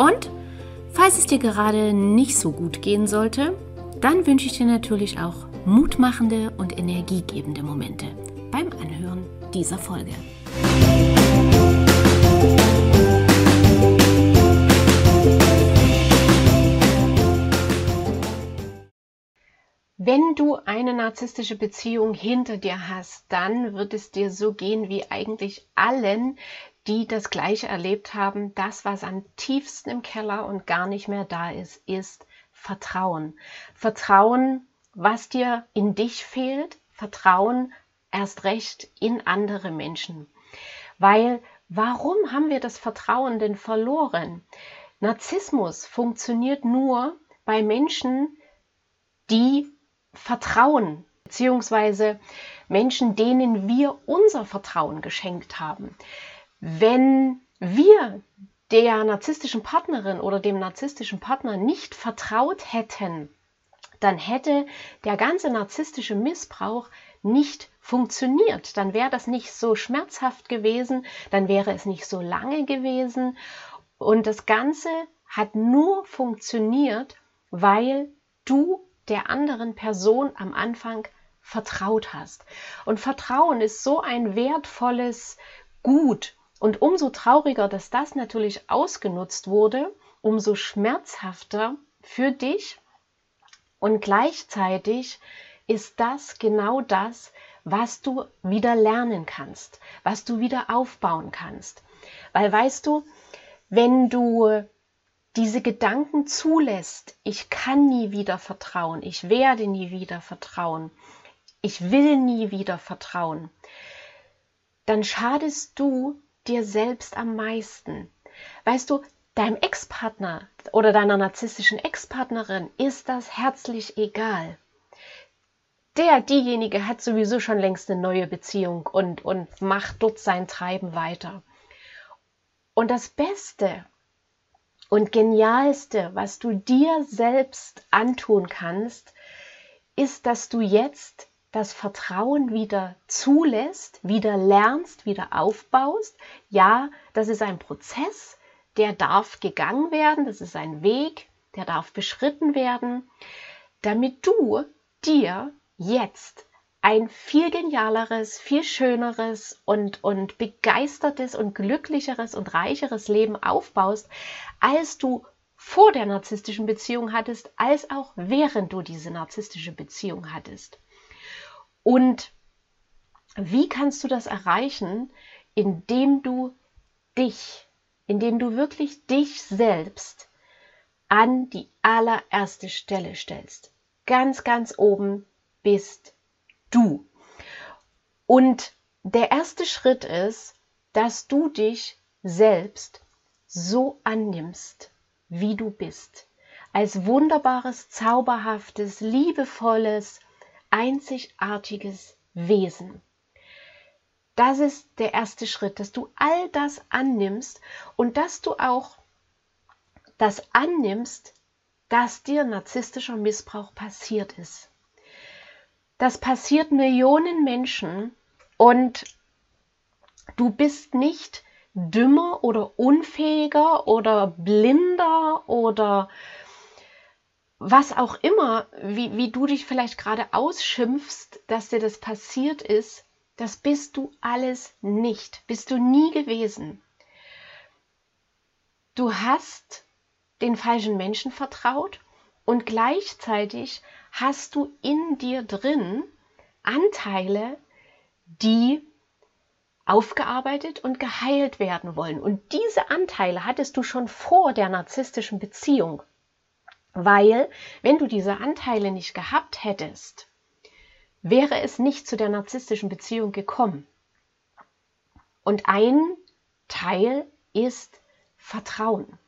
und falls es dir gerade nicht so gut gehen sollte, dann wünsche ich dir natürlich auch mutmachende und energiegebende Momente beim Anhören dieser Folge. Wenn du eine narzisstische Beziehung hinter dir hast, dann wird es dir so gehen wie eigentlich allen, die das Gleiche erlebt haben, das, was am tiefsten im Keller und gar nicht mehr da ist, ist Vertrauen. Vertrauen, was dir in dich fehlt, Vertrauen erst recht in andere Menschen. Weil warum haben wir das Vertrauen denn verloren? Narzissmus funktioniert nur bei Menschen, die vertrauen, beziehungsweise Menschen, denen wir unser Vertrauen geschenkt haben. Wenn wir der narzisstischen Partnerin oder dem narzisstischen Partner nicht vertraut hätten, dann hätte der ganze narzisstische Missbrauch nicht funktioniert. Dann wäre das nicht so schmerzhaft gewesen, dann wäre es nicht so lange gewesen. Und das Ganze hat nur funktioniert, weil du der anderen Person am Anfang vertraut hast. Und Vertrauen ist so ein wertvolles Gut und umso trauriger, dass das natürlich ausgenutzt wurde, umso schmerzhafter für dich. Und gleichzeitig ist das genau das, was du wieder lernen kannst, was du wieder aufbauen kannst. Weil weißt du, wenn du diese Gedanken zulässt, ich kann nie wieder vertrauen, ich werde nie wieder vertrauen, ich will nie wieder vertrauen, dann schadest du dir selbst am meisten? Weißt du, deinem Ex-Partner oder deiner narzisstischen Ex-Partnerin ist das herzlich egal. Der, diejenige hat sowieso schon längst eine neue Beziehung und, und macht dort sein Treiben weiter. Und das Beste und Genialste, was du dir selbst antun kannst, ist, dass du jetzt das Vertrauen wieder zulässt, wieder lernst, wieder aufbaust. Ja, das ist ein Prozess, der darf gegangen werden, das ist ein Weg, der darf beschritten werden, damit du dir jetzt ein viel genialeres, viel schöneres und, und begeistertes und glücklicheres und reicheres Leben aufbaust, als du vor der narzisstischen Beziehung hattest, als auch während du diese narzisstische Beziehung hattest. Und wie kannst du das erreichen, indem du dich, indem du wirklich dich selbst an die allererste Stelle stellst. Ganz, ganz oben bist du. Und der erste Schritt ist, dass du dich selbst so annimmst, wie du bist. Als wunderbares, zauberhaftes, liebevolles, einzigartiges Wesen. Das ist der erste Schritt, dass du all das annimmst und dass du auch das annimmst, dass dir narzisstischer Missbrauch passiert ist. Das passiert Millionen Menschen und du bist nicht dümmer oder unfähiger oder blinder oder was auch immer, wie, wie du dich vielleicht gerade ausschimpfst, dass dir das passiert ist, das bist du alles nicht, bist du nie gewesen. Du hast den falschen Menschen vertraut und gleichzeitig hast du in dir drin Anteile, die aufgearbeitet und geheilt werden wollen. Und diese Anteile hattest du schon vor der narzisstischen Beziehung. Weil, wenn du diese Anteile nicht gehabt hättest, wäre es nicht zu der narzisstischen Beziehung gekommen. Und ein Teil ist Vertrauen.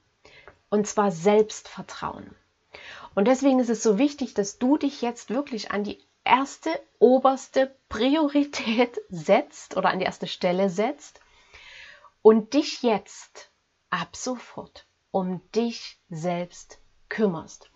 Und zwar Selbstvertrauen. Und deswegen ist es so wichtig, dass du dich jetzt wirklich an die erste, oberste Priorität setzt oder an die erste Stelle setzt und dich jetzt ab sofort um dich selbst kümmerst.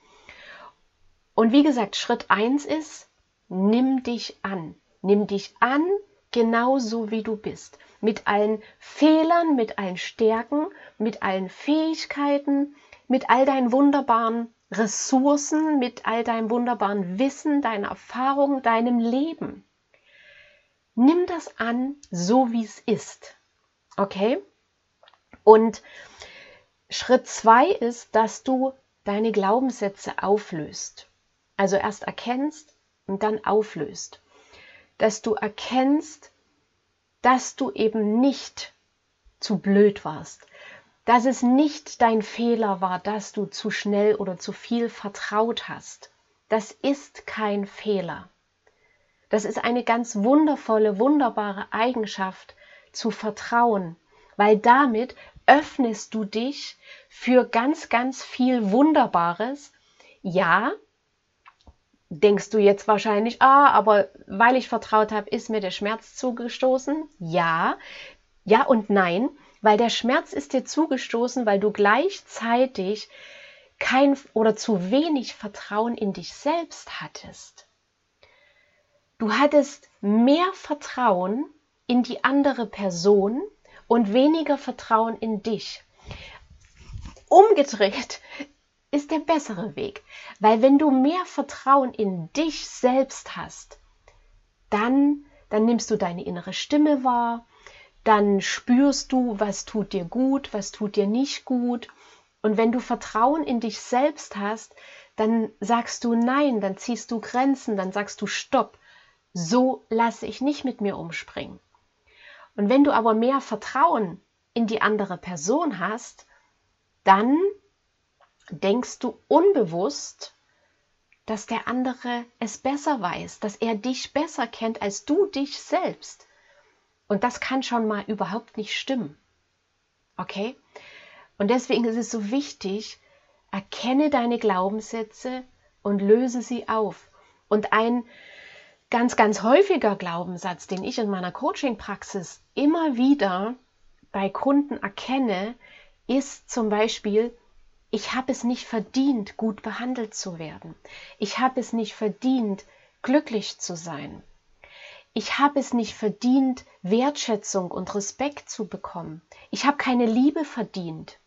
Und wie gesagt, Schritt 1 ist, nimm dich an. Nimm dich an, genauso wie du bist. Mit allen Fehlern, mit allen Stärken, mit allen Fähigkeiten, mit all deinen wunderbaren Ressourcen, mit all deinem wunderbaren Wissen, deiner Erfahrung, deinem Leben. Nimm das an, so wie es ist. Okay? Und Schritt zwei ist, dass du deine Glaubenssätze auflöst. Also erst erkennst und dann auflöst. Dass du erkennst, dass du eben nicht zu blöd warst, dass es nicht dein Fehler war, dass du zu schnell oder zu viel vertraut hast. Das ist kein Fehler. Das ist eine ganz wundervolle, wunderbare Eigenschaft zu vertrauen, weil damit öffnest du dich für ganz, ganz viel Wunderbares. Ja, denkst du jetzt wahrscheinlich, ah, aber weil ich vertraut habe, ist mir der Schmerz zugestoßen? Ja, ja und nein weil der Schmerz ist dir zugestoßen, weil du gleichzeitig kein oder zu wenig Vertrauen in dich selbst hattest. Du hattest mehr Vertrauen in die andere Person und weniger Vertrauen in dich. Umgedreht ist der bessere Weg, weil wenn du mehr Vertrauen in dich selbst hast, dann, dann nimmst du deine innere Stimme wahr, dann spürst du, was tut dir gut, was tut dir nicht gut. Und wenn du Vertrauen in dich selbst hast, dann sagst du Nein, dann ziehst du Grenzen, dann sagst du Stopp. So lasse ich nicht mit mir umspringen. Und wenn du aber mehr Vertrauen in die andere Person hast, dann denkst du unbewusst, dass der andere es besser weiß, dass er dich besser kennt als du dich selbst. Und das kann schon mal überhaupt nicht stimmen. Okay? Und deswegen ist es so wichtig, erkenne deine Glaubenssätze und löse sie auf. Und ein ganz, ganz häufiger Glaubenssatz, den ich in meiner Coaching-Praxis immer wieder bei Kunden erkenne, ist zum Beispiel, ich habe es nicht verdient, gut behandelt zu werden. Ich habe es nicht verdient, glücklich zu sein ich habe es nicht verdient, Wertschätzung und Respekt zu bekommen. Ich habe keine Liebe verdient.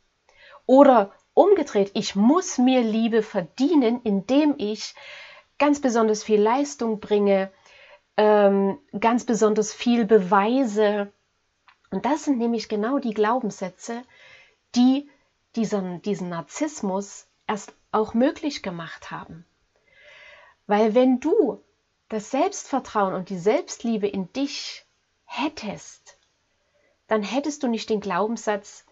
Oder umgedreht, ich muss mir Liebe verdienen, indem ich ganz besonders viel Leistung bringe, ähm, ganz besonders viel beweise. Und das sind nämlich genau die Glaubenssätze, die diesen, diesen Narzissmus erst auch möglich gemacht haben. Weil wenn du das Selbstvertrauen und die Selbstliebe in dich hättest, dann hättest du nicht den Glaubenssatz,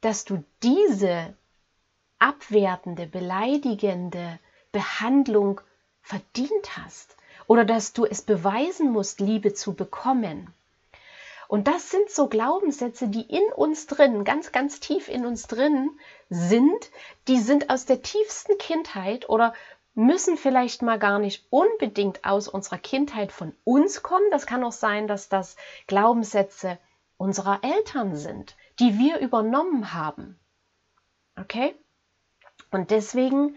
dass du diese abwertende, beleidigende Behandlung verdient hast oder dass du es beweisen musst, Liebe zu bekommen. Und das sind so Glaubenssätze, die in uns drin, ganz, ganz tief in uns drin sind, die sind aus der tiefsten Kindheit oder müssen vielleicht mal gar nicht unbedingt aus unserer Kindheit von uns kommen. Das kann auch sein, dass das Glaubenssätze unserer Eltern sind, die wir übernommen haben. Okay? Und deswegen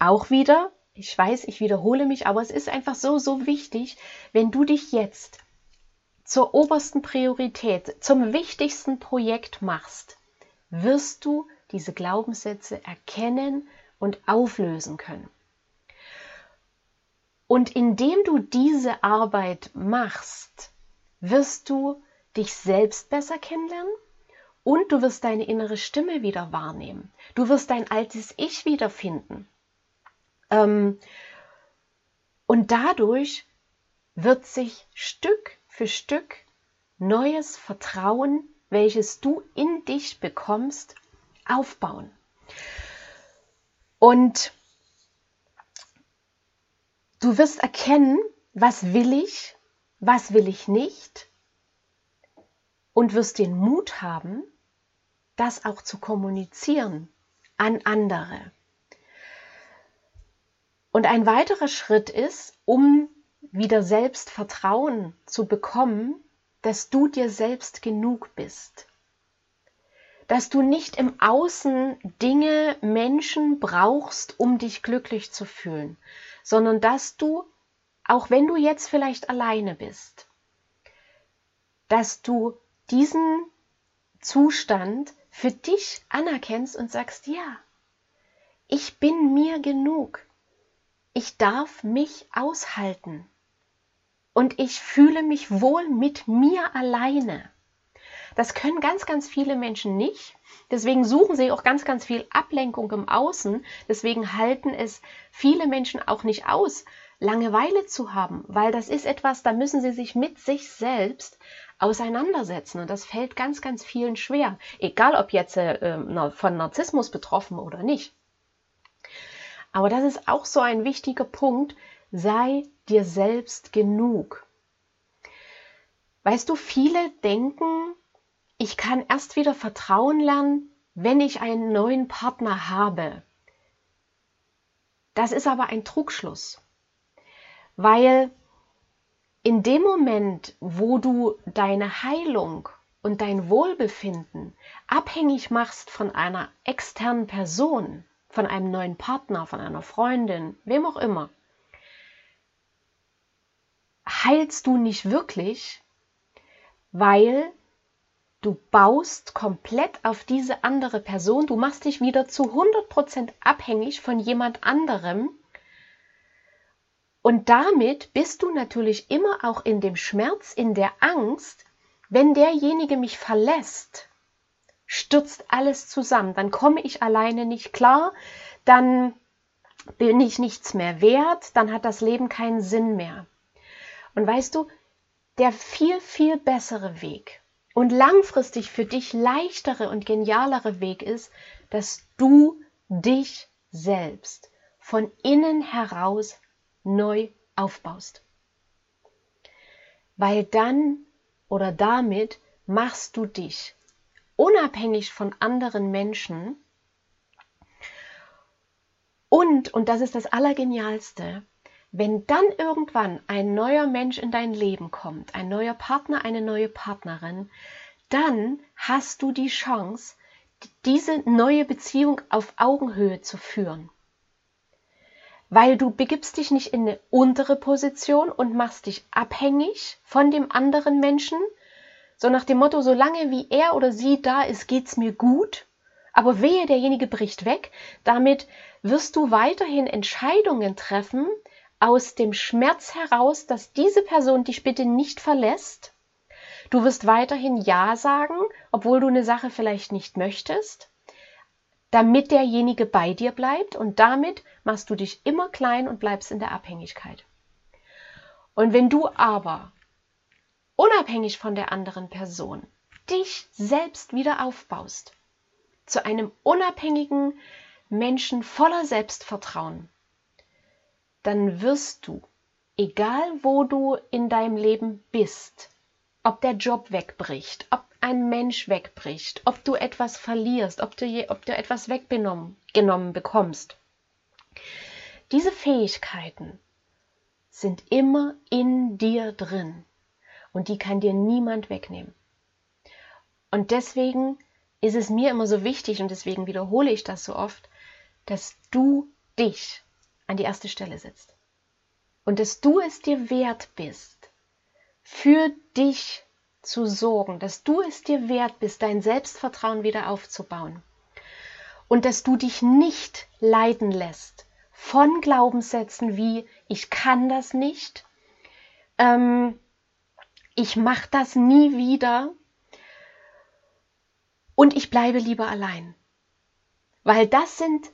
auch wieder, ich weiß, ich wiederhole mich, aber es ist einfach so, so wichtig, wenn du dich jetzt zur obersten Priorität, zum wichtigsten Projekt machst, wirst du diese Glaubenssätze erkennen, und auflösen können. Und indem du diese Arbeit machst, wirst du dich selbst besser kennenlernen und du wirst deine innere Stimme wieder wahrnehmen. Du wirst dein altes Ich wiederfinden. Ähm, und dadurch wird sich Stück für Stück neues Vertrauen, welches du in dich bekommst, aufbauen. Und du wirst erkennen, was will ich, was will ich nicht und wirst den Mut haben, das auch zu kommunizieren an andere. Und ein weiterer Schritt ist, um wieder Selbstvertrauen zu bekommen, dass du dir selbst genug bist. Dass du nicht im Außen Dinge, Menschen brauchst, um dich glücklich zu fühlen, sondern dass du, auch wenn du jetzt vielleicht alleine bist, dass du diesen Zustand für dich anerkennst und sagst, ja, ich bin mir genug ich darf mich aushalten und ich fühle mich wohl mit mir alleine. Das können ganz, ganz viele Menschen nicht. Deswegen suchen sie auch ganz, ganz viel Ablenkung im Außen. Deswegen halten es viele Menschen auch nicht aus, Langeweile zu haben, weil das ist etwas, da müssen sie sich mit sich selbst auseinandersetzen. Und das fällt ganz, ganz vielen schwer. Egal ob jetzt äh, von Narzissmus betroffen oder nicht. Aber das ist auch so ein wichtiger Punkt. Sei dir selbst genug. Weißt du, viele denken, ich kann erst wieder Vertrauen lernen, wenn ich einen neuen Partner habe. Das ist aber ein Trugschluss, weil in dem Moment, wo du deine Heilung und dein Wohlbefinden abhängig machst von einer externen Person, von einem neuen Partner, von einer Freundin, wem auch immer, heilst du nicht wirklich, weil du baust komplett auf diese andere Person, du machst dich wieder zu 100% abhängig von jemand anderem. Und damit bist du natürlich immer auch in dem Schmerz, in der Angst, wenn derjenige mich verlässt, stürzt alles zusammen. Dann komme ich alleine nicht klar, dann bin ich nichts mehr wert, dann hat das Leben keinen Sinn mehr. Und weißt du, der viel, viel bessere Weg und langfristig für dich leichtere und genialere Weg ist, dass du dich selbst von innen heraus neu aufbaust. Weil dann oder damit machst du dich unabhängig von anderen Menschen. Und, und das ist das Allergenialste, wenn dann irgendwann ein neuer Mensch in dein Leben kommt, ein neuer Partner, eine neue Partnerin, dann hast du die Chance, diese neue Beziehung auf Augenhöhe zu führen. Weil du begibst dich nicht in eine untere Position und machst dich abhängig von dem anderen Menschen, so nach dem Motto, solange wie er oder sie da ist, geht's mir gut. Aber wehe, derjenige bricht weg. Damit wirst du weiterhin Entscheidungen treffen aus dem Schmerz heraus, dass diese Person dich bitte nicht verlässt. Du wirst weiterhin Ja sagen, obwohl du eine Sache vielleicht nicht möchtest, damit derjenige bei dir bleibt und damit machst du dich immer klein und bleibst in der Abhängigkeit. Und wenn du aber unabhängig von der anderen Person, dich selbst wieder aufbaust, zu einem unabhängigen Menschen voller Selbstvertrauen, dann wirst du, egal wo du in deinem Leben bist, ob der Job wegbricht, ob ein Mensch wegbricht, ob du etwas verlierst, ob du, je, ob du etwas weggenommen genommen bekommst. Diese Fähigkeiten sind immer in dir drin und die kann dir niemand wegnehmen. Und deswegen ist es mir immer so wichtig und deswegen wiederhole ich das so oft, dass du dich an die erste Stelle setzt. Und dass du es dir wert bist, für dich zu sorgen, dass du es dir wert bist, dein Selbstvertrauen wieder aufzubauen. Und dass du dich nicht leiden lässt von Glaubenssätzen wie ich kann das nicht, ähm, ich mache das nie wieder und ich bleibe lieber allein. Weil das sind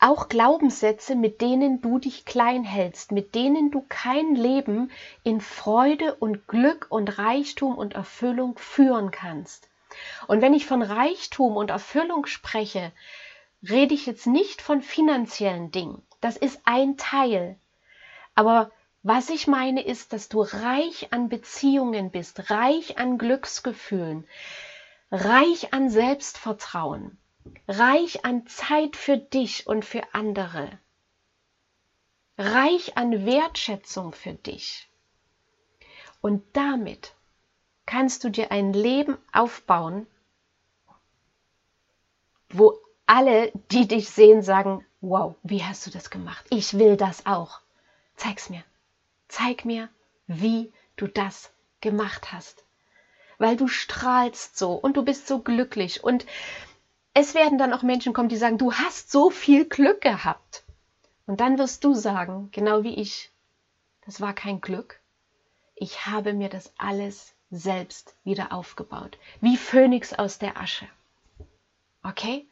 auch Glaubenssätze, mit denen du dich klein hältst, mit denen du kein Leben in Freude und Glück und Reichtum und Erfüllung führen kannst. Und wenn ich von Reichtum und Erfüllung spreche, rede ich jetzt nicht von finanziellen Dingen. Das ist ein Teil. Aber was ich meine ist, dass du reich an Beziehungen bist, reich an Glücksgefühlen, reich an Selbstvertrauen, reich an Zeit für dich und für andere, reich an Wertschätzung für dich. Und damit kannst du dir ein Leben aufbauen, wo alle, die dich sehen, sagen, wow, wie hast du das gemacht? Ich will das auch. Zeig's mir. Zeig mir, wie du das gemacht hast. Weil du strahlst so und du bist so glücklich und es werden dann auch Menschen kommen, die sagen, du hast so viel Glück gehabt. Und dann wirst du sagen, genau wie ich, das war kein Glück. Ich habe mir das alles selbst wieder aufgebaut. Wie Phönix aus der Asche. Okay?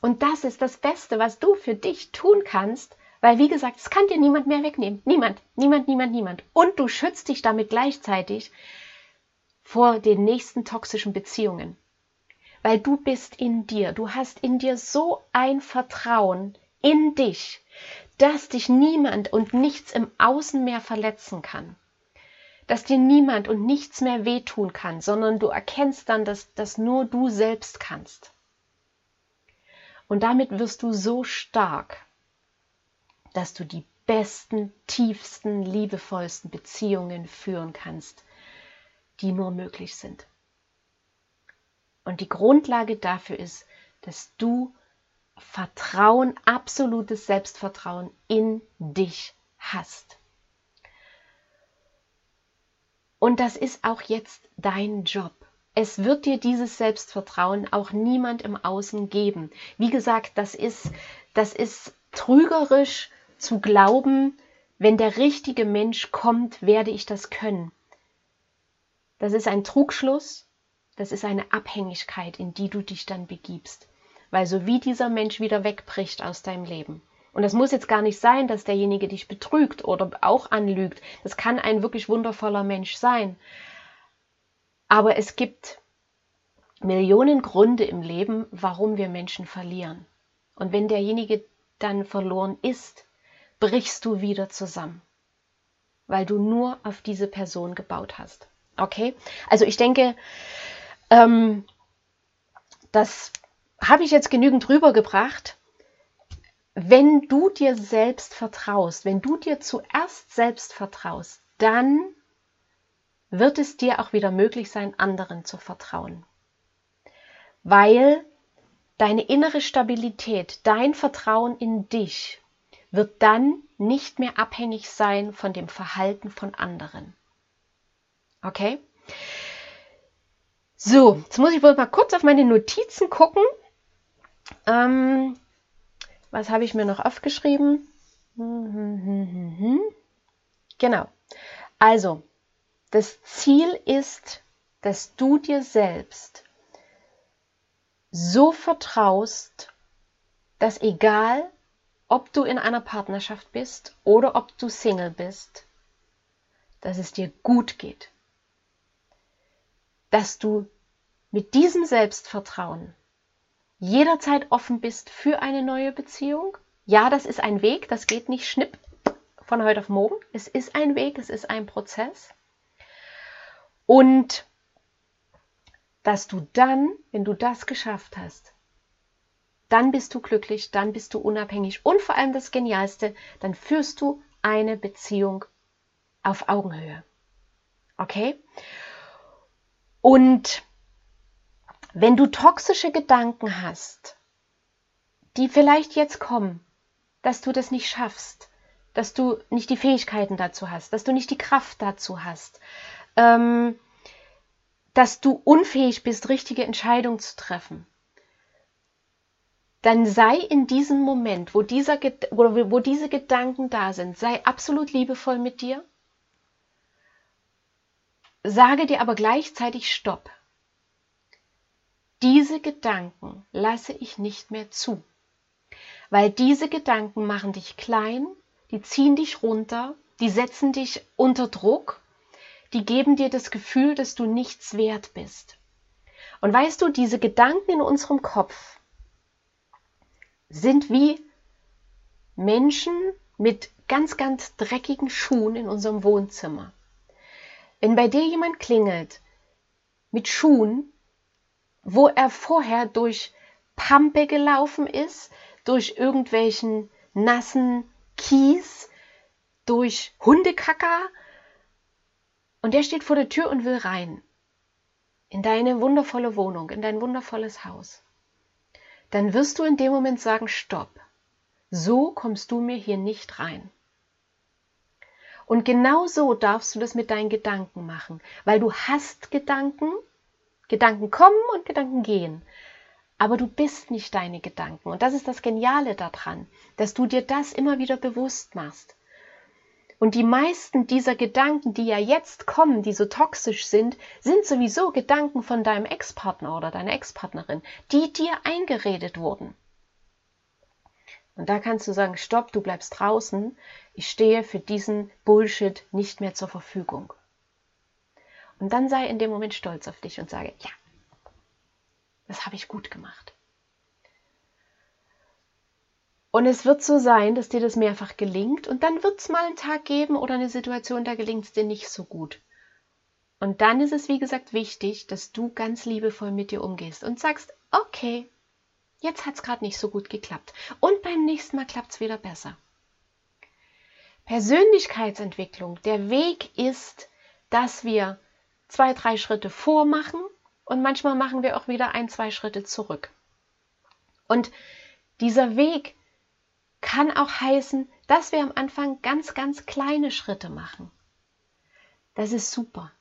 Und das ist das Beste, was du für dich tun kannst, weil wie gesagt, es kann dir niemand mehr wegnehmen. Niemand, niemand, niemand, niemand. Und du schützt dich damit gleichzeitig vor den nächsten toxischen Beziehungen. Weil du bist in dir, du hast in dir so ein Vertrauen in dich, dass dich niemand und nichts im Außen mehr verletzen kann. Dass dir niemand und nichts mehr wehtun kann, sondern du erkennst dann, dass das nur du selbst kannst. Und damit wirst du so stark, dass du die besten, tiefsten, liebevollsten Beziehungen führen kannst, die nur möglich sind. Und die Grundlage dafür ist, dass du Vertrauen, absolutes Selbstvertrauen in dich hast. Und das ist auch jetzt dein Job. Es wird dir dieses Selbstvertrauen auch niemand im Außen geben. Wie gesagt, das ist, das ist trügerisch zu glauben, wenn der richtige Mensch kommt, werde ich das können. Das ist ein Trugschluss, das ist eine Abhängigkeit, in die du dich dann begibst. Weil so wie dieser Mensch wieder wegbricht aus deinem Leben. Und das muss jetzt gar nicht sein, dass derjenige dich betrügt oder auch anlügt. Das kann ein wirklich wundervoller Mensch sein. Aber es gibt Millionen Gründe im Leben, warum wir Menschen verlieren. Und wenn derjenige dann verloren ist, brichst du wieder zusammen, weil du nur auf diese Person gebaut hast. Okay? Also ich denke, ähm, das habe ich jetzt genügend rübergebracht. Wenn du dir selbst vertraust, wenn du dir zuerst selbst vertraust, dann wird es dir auch wieder möglich sein, anderen zu vertrauen. Weil deine innere Stabilität, dein Vertrauen in dich wird dann nicht mehr abhängig sein von dem Verhalten von anderen. Okay? So, jetzt muss ich wohl mal kurz auf meine Notizen gucken. Ähm, was habe ich mir noch aufgeschrieben? Genau. Also, das Ziel ist, dass du dir selbst so vertraust, dass egal, ob du in einer Partnerschaft bist oder ob du Single bist, dass es dir gut geht. Dass du mit diesem Selbstvertrauen jederzeit offen bist für eine neue Beziehung. Ja, das ist ein Weg, das geht nicht schnipp von heute auf morgen. Es ist ein Weg, es ist ein Prozess. Und dass du dann, wenn du das geschafft hast, dann bist du glücklich, dann bist du unabhängig und vor allem das Genialste, dann führst du eine Beziehung auf Augenhöhe. Okay? Und wenn du toxische Gedanken hast, die vielleicht jetzt kommen, dass du das nicht schaffst, dass du nicht die Fähigkeiten dazu hast, dass du nicht die Kraft dazu hast, ähm, dass du unfähig bist, richtige Entscheidungen zu treffen, dann sei in diesem Moment, wo, dieser, wo, diese Gedanken da sind, sei absolut liebevoll mit dir. Sage dir aber gleichzeitig Stopp. Diese Gedanken lasse ich nicht mehr zu, weil diese Gedanken machen dich klein, die ziehen dich runter, die setzen dich unter Druck die geben dir das Gefühl, dass du nichts wert bist. Und weißt du, diese Gedanken in unserem Kopf sind wie Menschen mit ganz, ganz dreckigen Schuhen in unserem Wohnzimmer. Wenn bei dir jemand klingelt mit Schuhen, wo er vorher durch Pampe gelaufen ist, durch irgendwelchen nassen Kies, durch Hundekacker. Und der steht vor der Tür und will rein. In deine wundervolle Wohnung, in dein wundervolles Haus. Dann wirst du in dem Moment sagen, stopp. So kommst du mir hier nicht rein. Und genau so darfst du das mit deinen Gedanken machen, weil du hast Gedanken, Gedanken kommen und Gedanken gehen. Aber du bist nicht deine Gedanken. Und das ist das Geniale daran, dass du dir das immer wieder bewusst machst. Und die meisten dieser Gedanken, die ja jetzt kommen, die so toxisch sind, sind sowieso Gedanken von deinem Ex-Partner oder deiner Ex-Partnerin, die dir eingeredet wurden. Und da kannst du sagen, stopp, du bleibst draußen, ich stehe für diesen Bullshit nicht mehr zur Verfügung. Und dann sei in dem Moment stolz auf dich und sage, ja, das habe ich gut gemacht. Und es wird so sein, dass dir das mehrfach gelingt und dann wird es mal einen Tag geben oder eine Situation, da gelingt es dir nicht so gut. Und dann ist es, wie gesagt, wichtig, dass du ganz liebevoll mit dir umgehst und sagst, okay, Jetzt hat es gerade nicht so gut geklappt. Und beim nächsten Mal klappt es wieder besser. Persönlichkeitsentwicklung, der Weg ist, dass wir zwei, drei Schritte vormachen und manchmal machen wir auch wieder ein, zwei Schritte zurück. Und dieser Weg kann auch heißen, dass wir am Anfang ganz, ganz kleine Schritte machen. Das ist super.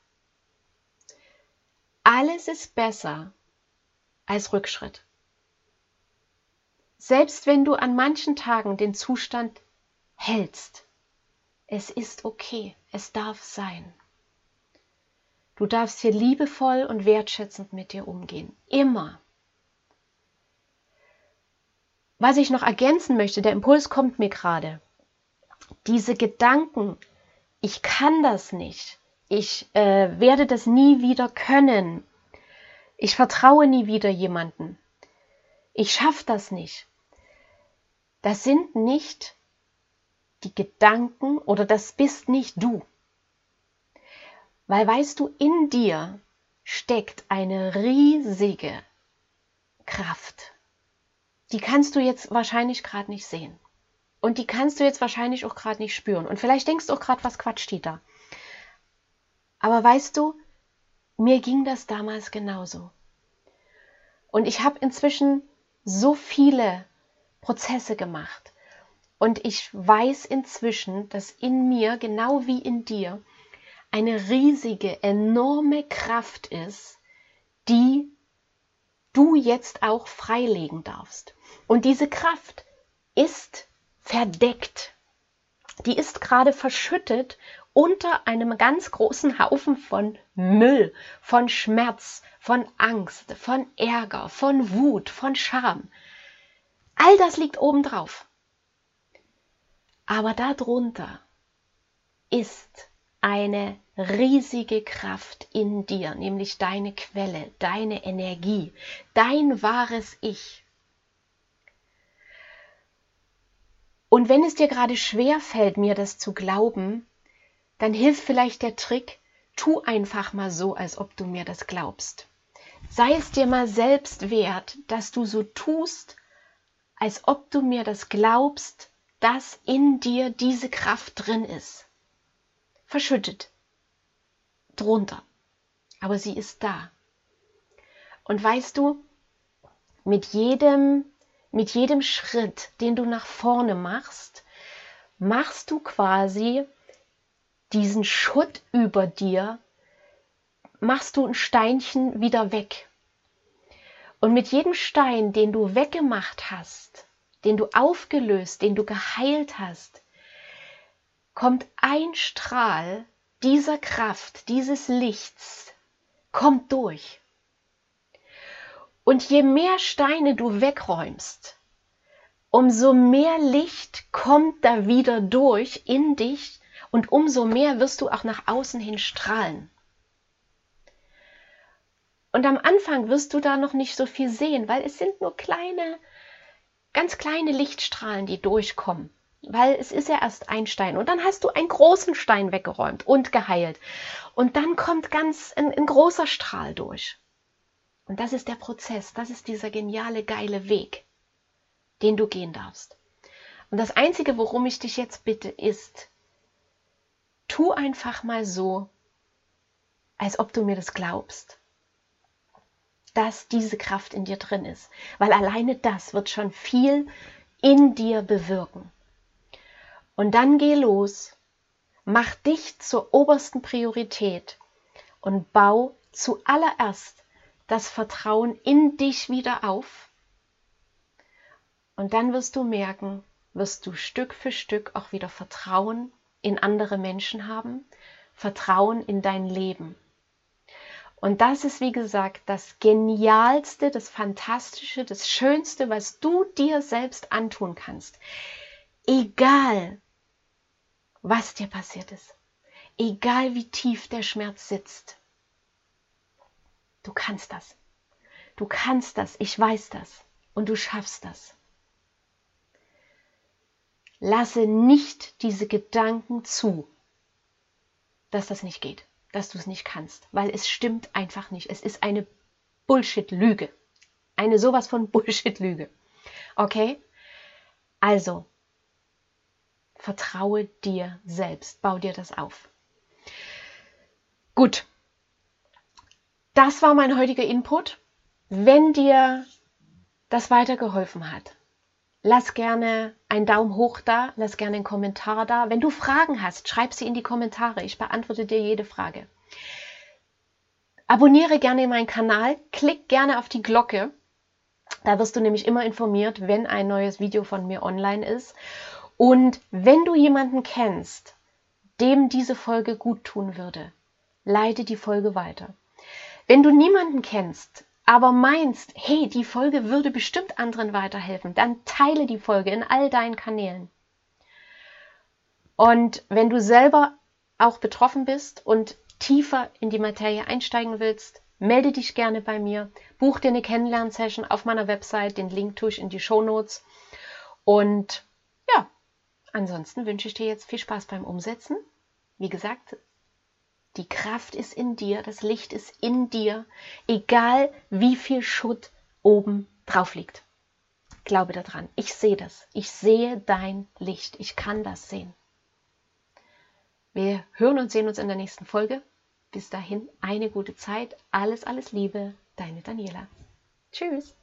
Alles ist besser als Rückschritt. Selbst wenn du an manchen Tagen den Zustand hältst, es ist okay, es darf sein. Du darfst hier liebevoll und wertschätzend mit dir umgehen. Immer. Was ich noch ergänzen möchte, der Impuls kommt mir gerade. Diese Gedanken, ich kann das nicht, ich äh, werde das nie wieder können, ich vertraue nie wieder jemanden, ich schaffe das nicht das sind nicht die Gedanken oder das bist nicht du. Weil weißt du, in dir steckt eine riesige Kraft. Die kannst du jetzt wahrscheinlich gerade nicht sehen. Und die kannst du jetzt wahrscheinlich auch gerade nicht spüren. Und vielleicht denkst du auch gerade, was quatscht die da? Aber weißt du, mir ging das damals genauso. Und ich habe inzwischen so viele Prozesse gemacht. Und ich weiß inzwischen, dass in mir, genau wie in dir, eine riesige, enorme Kraft ist, die du jetzt auch freilegen darfst. Und diese Kraft ist verdeckt. Die ist gerade verschüttet unter einem ganz großen Haufen von Müll, von Schmerz, von Angst, von Ärger, von Wut, von Scham. All das liegt obendrauf. Aber darunter ist eine riesige Kraft in dir, nämlich deine Quelle, deine Energie, dein wahres Ich. Und wenn es dir gerade schwer fällt, mir das zu glauben, dann hilft vielleicht der Trick, tu einfach mal so, als ob du mir das glaubst. Sei es dir mal selbst wert, dass du so tust, als ob du mir das glaubst, dass in dir diese Kraft drin ist. Verschüttet. Drunter. Aber sie ist da. Und weißt du, mit jedem, mit jedem Schritt, den du nach vorne machst, machst du quasi diesen Schutt über dir, machst du ein Steinchen wieder weg. Und mit jedem Stein, den du weggemacht hast, den du aufgelöst, den du geheilt hast, kommt ein Strahl dieser Kraft, dieses Lichts, kommt durch. Und je mehr Steine du wegräumst, umso mehr Licht kommt da wieder durch in dich und umso mehr wirst du auch nach außen hin strahlen. Und am Anfang wirst du da noch nicht so viel sehen, weil es sind nur kleine, ganz kleine Lichtstrahlen, die durchkommen. Weil es ist ja erst ein Stein. Und dann hast du einen großen Stein weggeräumt und geheilt. Und dann kommt ganz ein, ein großer Strahl durch. Und das ist der Prozess, das ist dieser geniale, geile Weg, den du gehen darfst. Und das Einzige, worum ich dich jetzt bitte, ist, tu einfach mal so, als ob du mir das glaubst, dass diese Kraft in dir drin ist. Weil alleine das wird schon viel in dir bewirken. Und dann geh los, mach dich zur obersten Priorität und bau zuallererst das Vertrauen in dich wieder auf. Und dann wirst du merken, wirst du Stück für Stück auch wieder Vertrauen in andere Menschen haben, Vertrauen in dein Leben. Und das ist, wie gesagt, das Genialste, das Fantastische, das Schönste, was du dir selbst antun kannst. Egal, was dir passiert ist. Egal, wie tief der Schmerz sitzt. Du kannst das. Du kannst das. Ich weiß das. Und du schaffst das. Lasse nicht diese Gedanken zu, dass das nicht geht dass du es nicht kannst, weil es stimmt einfach nicht. Es ist eine Bullshit-Lüge. Eine sowas von Bullshit-Lüge. Okay? Also, vertraue dir selbst. Bau dir das auf. Gut. Das war mein heutiger Input. Wenn dir das weitergeholfen hat, Lass gerne einen Daumen hoch da, lass gerne einen Kommentar da. Wenn du Fragen hast, schreib sie in die Kommentare. Ich beantworte dir jede Frage. Abonniere gerne meinen Kanal, klick gerne auf die Glocke. Da wirst du nämlich immer informiert, wenn ein neues Video von mir online ist. Und wenn du jemanden kennst, dem diese Folge gut tun würde, leite die Folge weiter. Wenn du niemanden kennst, aber meinst, hey, die Folge würde bestimmt anderen weiterhelfen, dann teile die Folge in all deinen Kanälen. Und wenn du selber auch betroffen bist und tiefer in die Materie einsteigen willst, melde dich gerne bei mir, buch dir eine Kennenlernsession auf meiner Website, den Link tue ich in die Show Notes. Und ja, ansonsten wünsche ich dir jetzt viel Spaß beim Umsetzen. Wie gesagt, die Kraft ist in dir, das Licht ist in dir, egal wie viel Schutt oben drauf liegt. Glaube daran, ich sehe das. Ich sehe dein Licht. Ich kann das sehen. Wir hören und sehen uns in der nächsten Folge. Bis dahin eine gute Zeit. Alles, alles Liebe. Deine Daniela. Tschüss.